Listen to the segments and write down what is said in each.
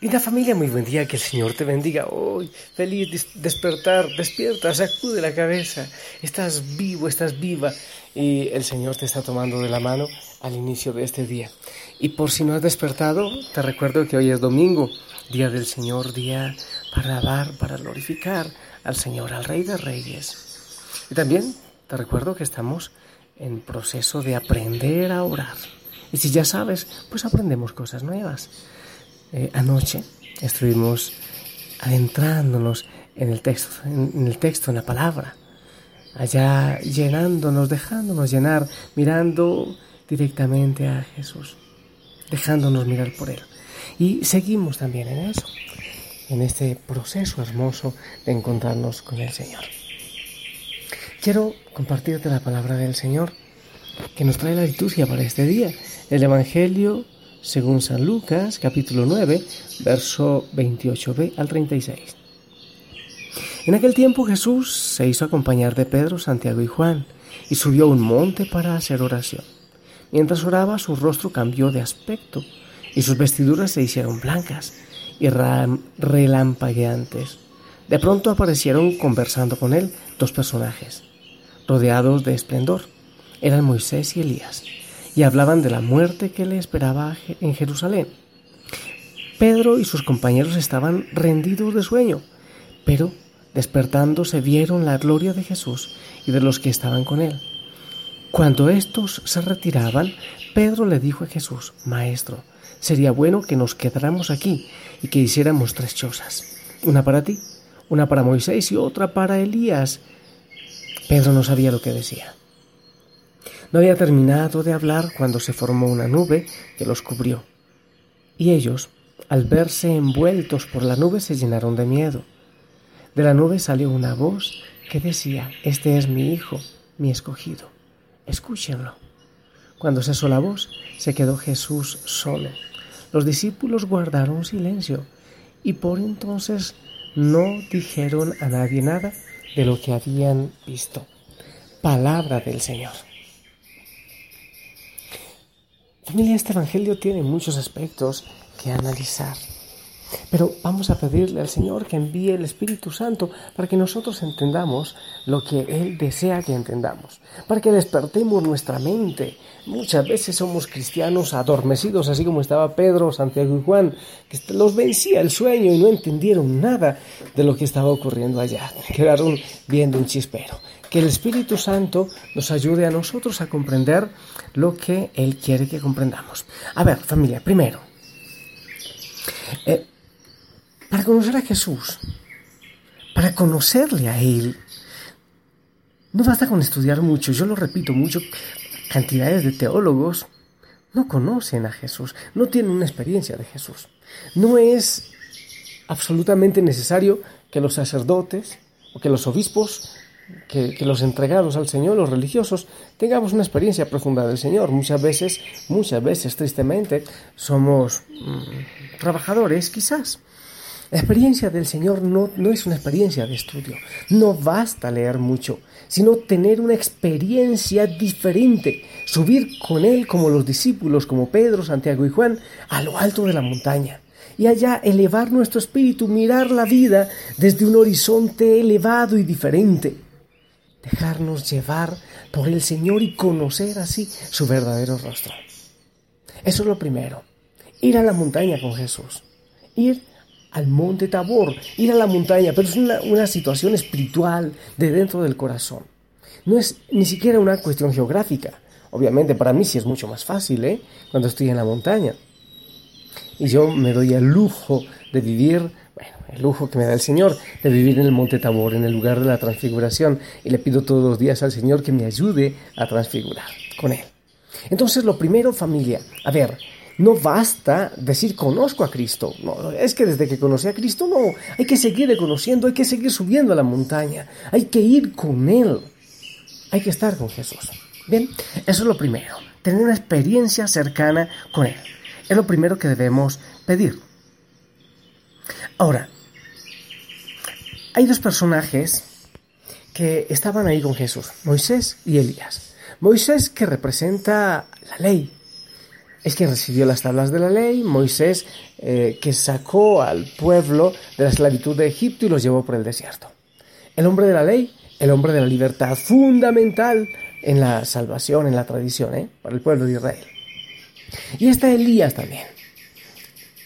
Linda familia, muy buen día, que el Señor te bendiga hoy. Feliz despertar, despierta, sacude la cabeza. Estás vivo, estás viva y el Señor te está tomando de la mano al inicio de este día. Y por si no has despertado, te recuerdo que hoy es domingo, día del Señor, día para alabar, para glorificar al Señor, al Rey de Reyes. Y también te recuerdo que estamos en proceso de aprender a orar. Y si ya sabes, pues aprendemos cosas nuevas. Eh, anoche estuvimos adentrándonos en el texto, en, el texto, en la palabra, allá llenándonos, dejándonos llenar, mirando directamente a Jesús, dejándonos mirar por Él. Y seguimos también en eso, en este proceso hermoso de encontrarnos con el Señor. Quiero compartirte la palabra del Señor que nos trae la liturgia para este día, el Evangelio según San Lucas capítulo 9, verso 28b al 36. En aquel tiempo Jesús se hizo acompañar de Pedro, Santiago y Juan y subió a un monte para hacer oración. Mientras oraba su rostro cambió de aspecto y sus vestiduras se hicieron blancas y relampagueantes. De pronto aparecieron conversando con él dos personajes, rodeados de esplendor. Eran Moisés y Elías y hablaban de la muerte que le esperaba en Jerusalén. Pedro y sus compañeros estaban rendidos de sueño, pero despertándose vieron la gloria de Jesús y de los que estaban con él. Cuando estos se retiraban, Pedro le dijo a Jesús, Maestro, sería bueno que nos quedáramos aquí y que hiciéramos tres chozas, una para ti, una para Moisés y otra para Elías. Pedro no sabía lo que decía. No había terminado de hablar cuando se formó una nube que los cubrió. Y ellos, al verse envueltos por la nube, se llenaron de miedo. De la nube salió una voz que decía, Este es mi hijo, mi escogido. Escúchenlo. Cuando cesó la voz, se quedó Jesús solo. Los discípulos guardaron silencio y por entonces no dijeron a nadie nada de lo que habían visto. Palabra del Señor. Familia, este Evangelio tiene muchos aspectos que analizar. Pero vamos a pedirle al Señor que envíe el Espíritu Santo para que nosotros entendamos lo que Él desea que entendamos, para que despertemos nuestra mente. Muchas veces somos cristianos adormecidos, así como estaba Pedro, Santiago y Juan, que los vencía el sueño y no entendieron nada de lo que estaba ocurriendo allá. Quedaron viendo un chispero. Que el Espíritu Santo nos ayude a nosotros a comprender lo que Él quiere que comprendamos. A ver, familia, primero, eh, para conocer a Jesús, para conocerle a Él, no basta con estudiar mucho, yo lo repito mucho, cantidades de teólogos no conocen a Jesús, no tienen una experiencia de Jesús. No es absolutamente necesario que los sacerdotes o que los obispos que, los entregados al Señor, los religiosos, tengamos una experiencia profunda del Señor. Muchas veces, muchas veces, tristemente, somos mm, trabajadores, quizás. La experiencia del Señor no, no es una experiencia de estudio. No basta leer mucho, sino tener una experiencia diferente. Subir con Él como los discípulos, como Pedro, Santiago y Juan, a lo alto de la montaña y allá elevar nuestro espíritu, mirar la vida desde un horizonte elevado y diferente dejarnos llevar por el Señor y conocer así su verdadero rostro. Eso es lo primero. Ir a la montaña con Jesús. Ir al monte Tabor, ir a la montaña, pero es una, situación espiritual de dentro del corazón. No es ni siquiera una cuestión geográfica. Obviamente para mí sí es mucho más fácil, ¿eh? Cuando estoy en la montaña. Y yo me doy el lujo de vivir bueno, el lujo que me da el Señor de vivir en el Monte Tabor, en el lugar de la transfiguración, y le pido todos los días al Señor que me ayude a transfigurar con Él. Entonces, lo primero, familia, a ver, no basta decir conozco a Cristo. No, es que desde que conocí a Cristo, no, hay que seguir conociendo, hay que seguir subiendo a la montaña, hay que ir con Él, hay que estar con Jesús. Bien, eso es lo primero, tener una experiencia cercana con Él. Es lo primero que debemos pedir. Ahora, hay dos personajes que estaban ahí con Jesús, Moisés y Elías. Moisés que representa la ley, es que recibió las tablas de la ley, Moisés eh, que sacó al pueblo de la esclavitud de Egipto y los llevó por el desierto. El hombre de la ley, el hombre de la libertad, fundamental en la salvación, en la tradición, ¿eh? para el pueblo de Israel. Y está Elías también,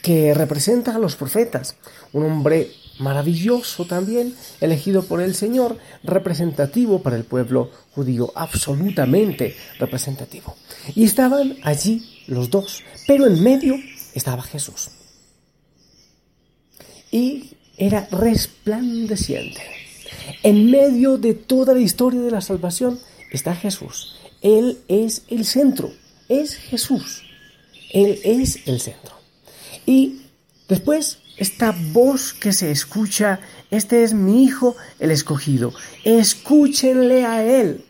que representa a los profetas, un hombre maravilloso también, elegido por el Señor, representativo para el pueblo judío, absolutamente representativo. Y estaban allí los dos, pero en medio estaba Jesús. Y era resplandeciente. En medio de toda la historia de la salvación está Jesús. Él es el centro, es Jesús. Él es el centro. Y después esta voz que se escucha, este es mi hijo el escogido, escúchenle a él.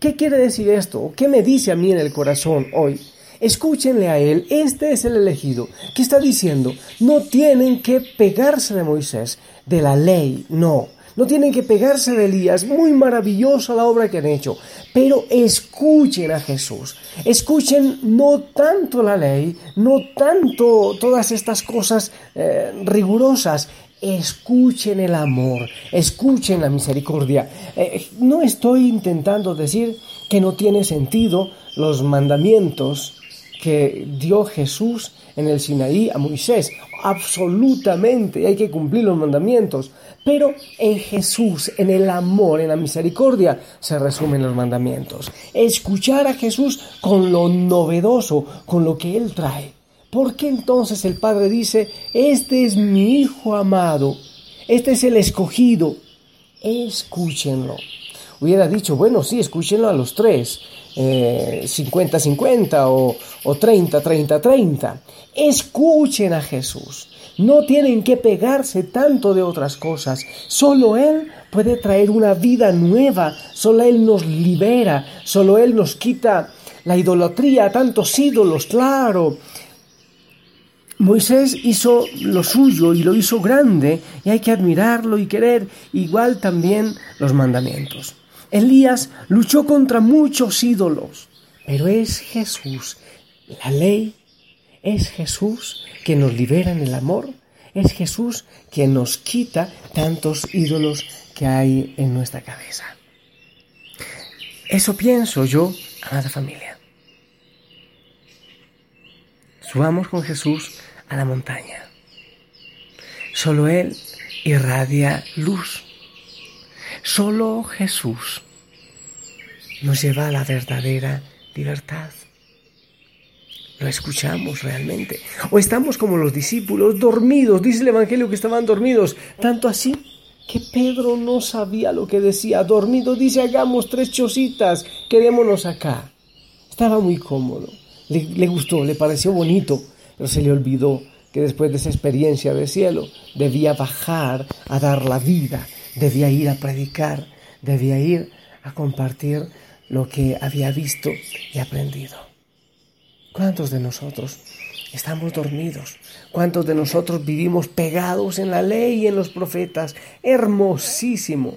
¿Qué quiere decir esto? ¿Qué me dice a mí en el corazón hoy? Escúchenle a él, este es el elegido. ¿Qué está diciendo? No tienen que pegarse de Moisés, de la ley, no. No tienen que pegarse de Elías, muy maravillosa la obra que han hecho, pero escuchen a Jesús. Escuchen no tanto la ley, no tanto todas estas cosas eh, rigurosas, escuchen el amor, escuchen la misericordia. Eh, no estoy intentando decir que no tiene sentido los mandamientos que dio Jesús en el Sinaí a Moisés. Absolutamente, hay que cumplir los mandamientos. Pero en Jesús, en el amor, en la misericordia, se resumen los mandamientos. Escuchar a Jesús con lo novedoso, con lo que Él trae. ¿Por qué entonces el Padre dice, este es mi Hijo amado, este es el escogido? Escúchenlo. Hubiera dicho, bueno, sí, escúchenlo a los tres, 50-50 eh, o, o 30-30-30. Escuchen a Jesús. No tienen que pegarse tanto de otras cosas. Solo Él puede traer una vida nueva. Solo Él nos libera. Solo Él nos quita la idolatría, tantos ídolos, claro. Moisés hizo lo suyo y lo hizo grande y hay que admirarlo y querer igual también los mandamientos. Elías luchó contra muchos ídolos, pero es Jesús, la ley, es Jesús que nos libera en el amor, es Jesús que nos quita tantos ídolos que hay en nuestra cabeza. Eso pienso yo, amada familia. Subamos con Jesús a la montaña. Solo Él irradia luz. Solo Jesús nos lleva a la verdadera libertad. ¿Lo escuchamos realmente? ¿O estamos como los discípulos, dormidos? Dice el Evangelio que estaban dormidos. Tanto así que Pedro no sabía lo que decía. Dormido dice, hagamos tres chocitas, quedémonos acá. Estaba muy cómodo. Le, le gustó, le pareció bonito pero se le olvidó que después de esa experiencia de cielo debía bajar a dar la vida, debía ir a predicar, debía ir a compartir lo que había visto y aprendido. ¿Cuántos de nosotros estamos dormidos? ¿Cuántos de nosotros vivimos pegados en la ley y en los profetas? Hermosísimo.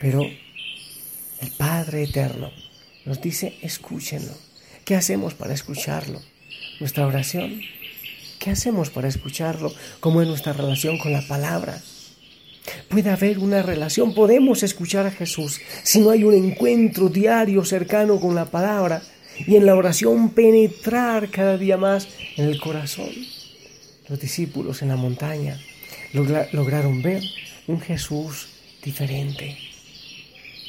Pero el Padre Eterno nos dice, escúchenlo. ¿Qué hacemos para escucharlo? Nuestra oración ¿Qué hacemos para escucharlo? ¿Cómo es nuestra relación con la palabra? Puede haber una relación, podemos escuchar a Jesús si no hay un encuentro diario cercano con la palabra y en la oración penetrar cada día más en el corazón. Los discípulos en la montaña lograron ver un Jesús diferente,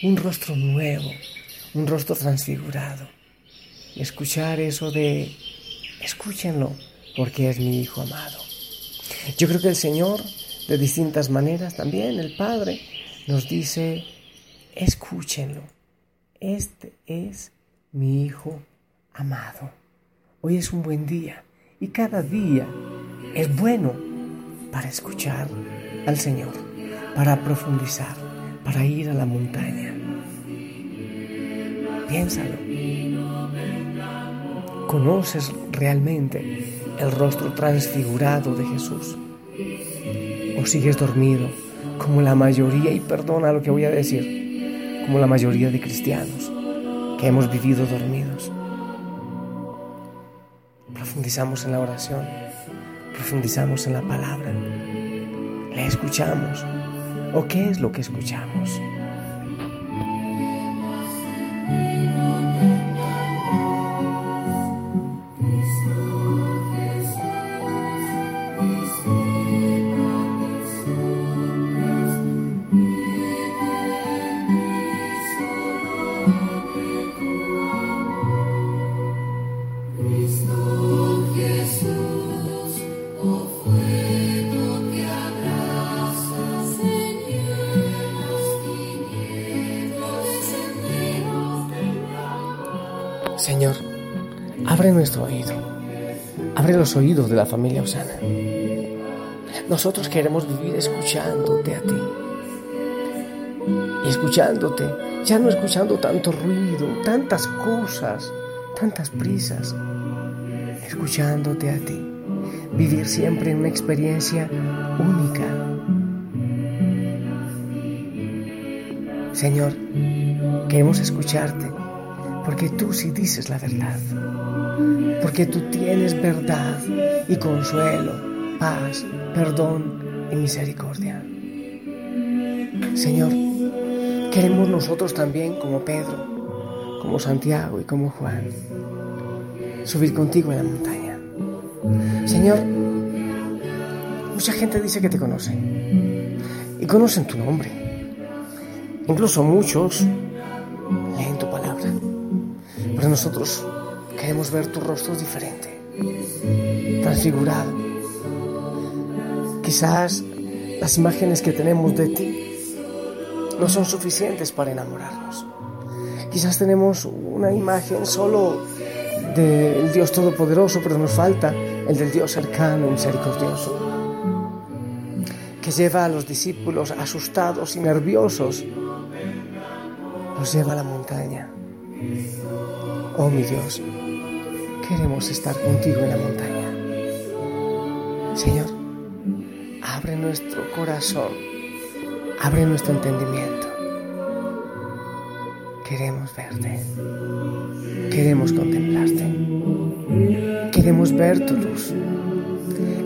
un rostro nuevo, un rostro transfigurado. Escuchar eso de, escúchenlo, porque es mi Hijo amado. Yo creo que el Señor, de distintas maneras también, el Padre, nos dice, escúchenlo, este es mi Hijo amado. Hoy es un buen día y cada día es bueno para escuchar al Señor, para profundizar, para ir a la montaña. Piénsalo. ¿Conoces realmente el rostro transfigurado de Jesús. O sigues dormido, como la mayoría, y perdona lo que voy a decir, como la mayoría de cristianos que hemos vivido dormidos. profundizamos en la oración, profundizamos en la palabra, la escuchamos. ¿O qué es lo que escuchamos? Señor, abre nuestro oído, abre los oídos de la familia Osana. Nosotros queremos vivir escuchándote a ti. Y escuchándote, ya no escuchando tanto ruido, tantas cosas, tantas prisas. Escuchándote a ti. Vivir siempre en una experiencia única. Señor, queremos escucharte porque tú sí dices la verdad, porque tú tienes verdad y consuelo, paz, perdón y misericordia. Señor, queremos nosotros también, como Pedro, como Santiago y como Juan, subir contigo en la montaña. Señor, mucha gente dice que te conocen y conocen tu nombre. Incluso muchos nosotros queremos ver tu rostro diferente, transfigurado. Quizás las imágenes que tenemos de ti no son suficientes para enamorarnos. Quizás tenemos una imagen solo del Dios Todopoderoso, pero nos falta el del Dios cercano y misericordioso, que lleva a los discípulos asustados y nerviosos, los lleva a la montaña Oh mi Dios, queremos estar contigo en la montaña. Señor, abre nuestro corazón, abre nuestro entendimiento. Queremos verte, queremos contemplarte, queremos ver tu luz.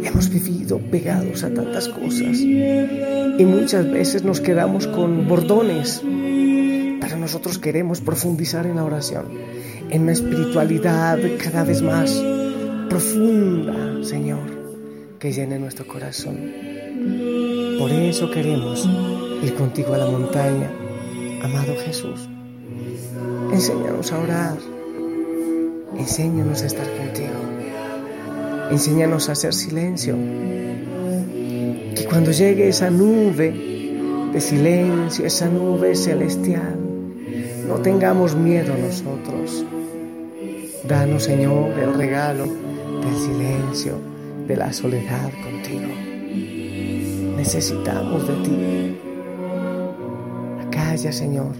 Hemos vivido pegados a tantas cosas y muchas veces nos quedamos con bordones, pero nosotros queremos profundizar en la oración en una espiritualidad cada vez más profunda, Señor, que llene nuestro corazón. Por eso queremos ir contigo a la montaña, amado Jesús. Enséñanos a orar, enséñanos a estar contigo, enséñanos a hacer silencio. Que cuando llegue esa nube de silencio, esa nube celestial, no tengamos miedo nosotros, Danos, Señor, el regalo del silencio, de la soledad contigo. Necesitamos de ti. Acalla, Señor,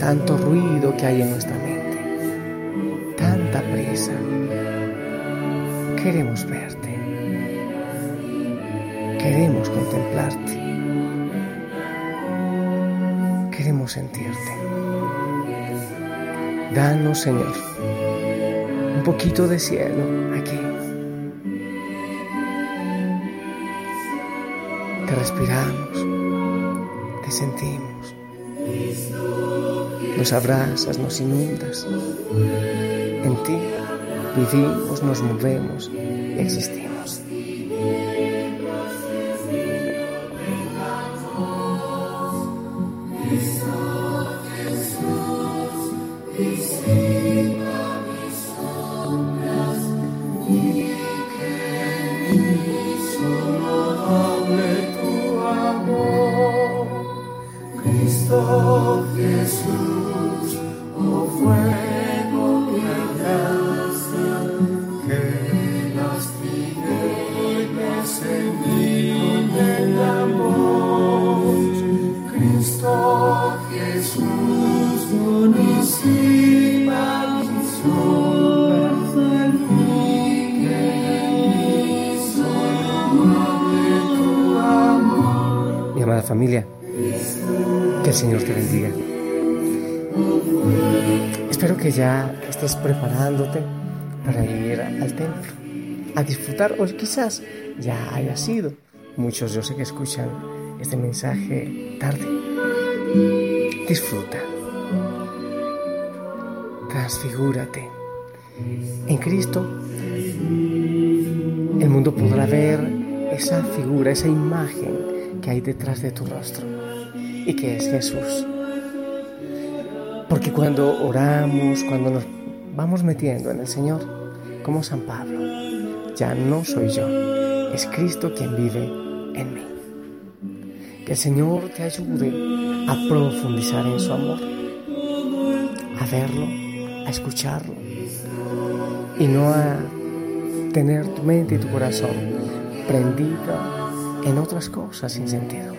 tanto ruido que hay en nuestra mente, tanta prisa. Queremos verte. Queremos contemplarte. Queremos sentirte. Danos, Señor, poquito de cielo aquí. Te respiramos, te sentimos. Nos abrazas, nos inundas. En ti vivimos, nos movemos existimos. Espero que ya estés preparándote para ir al templo, a disfrutar, o quizás ya haya sido. Muchos yo sé que escuchan este mensaje tarde. Disfruta. Transfigúrate. En Cristo el mundo podrá ver esa figura, esa imagen que hay detrás de tu rostro y que es Jesús. Porque cuando oramos, cuando nos vamos metiendo en el Señor, como San Pablo, ya no soy yo, es Cristo quien vive en mí. Que el Señor te ayude a profundizar en su amor, a verlo, a escucharlo y no a tener tu mente y tu corazón prendida en otras cosas sin sentido.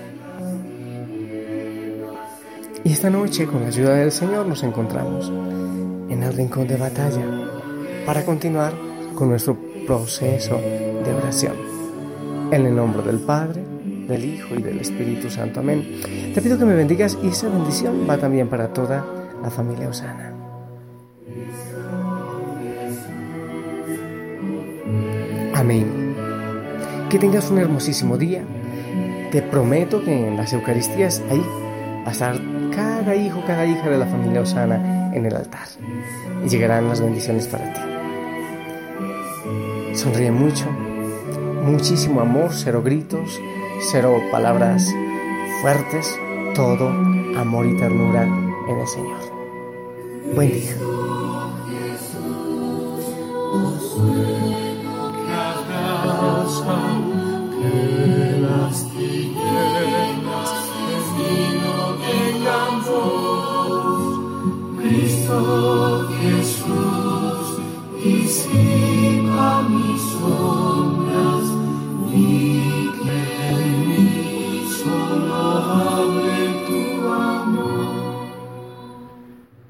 Esta noche, con la ayuda del Señor, nos encontramos en el rincón de batalla para continuar con nuestro proceso de oración. En el nombre del Padre, del Hijo y del Espíritu Santo. Amén. Te pido que me bendigas y esa bendición va también para toda la familia Osana. Amén. Que tengas un hermosísimo día. Te prometo que en las Eucaristías ahí estar cada hijo, cada hija de la familia Osana en el altar. Y llegarán las bendiciones para ti. Sonríe mucho, muchísimo amor, cero gritos, cero palabras fuertes, todo amor y ternura en el Señor. Buen día. que Cristo Jesús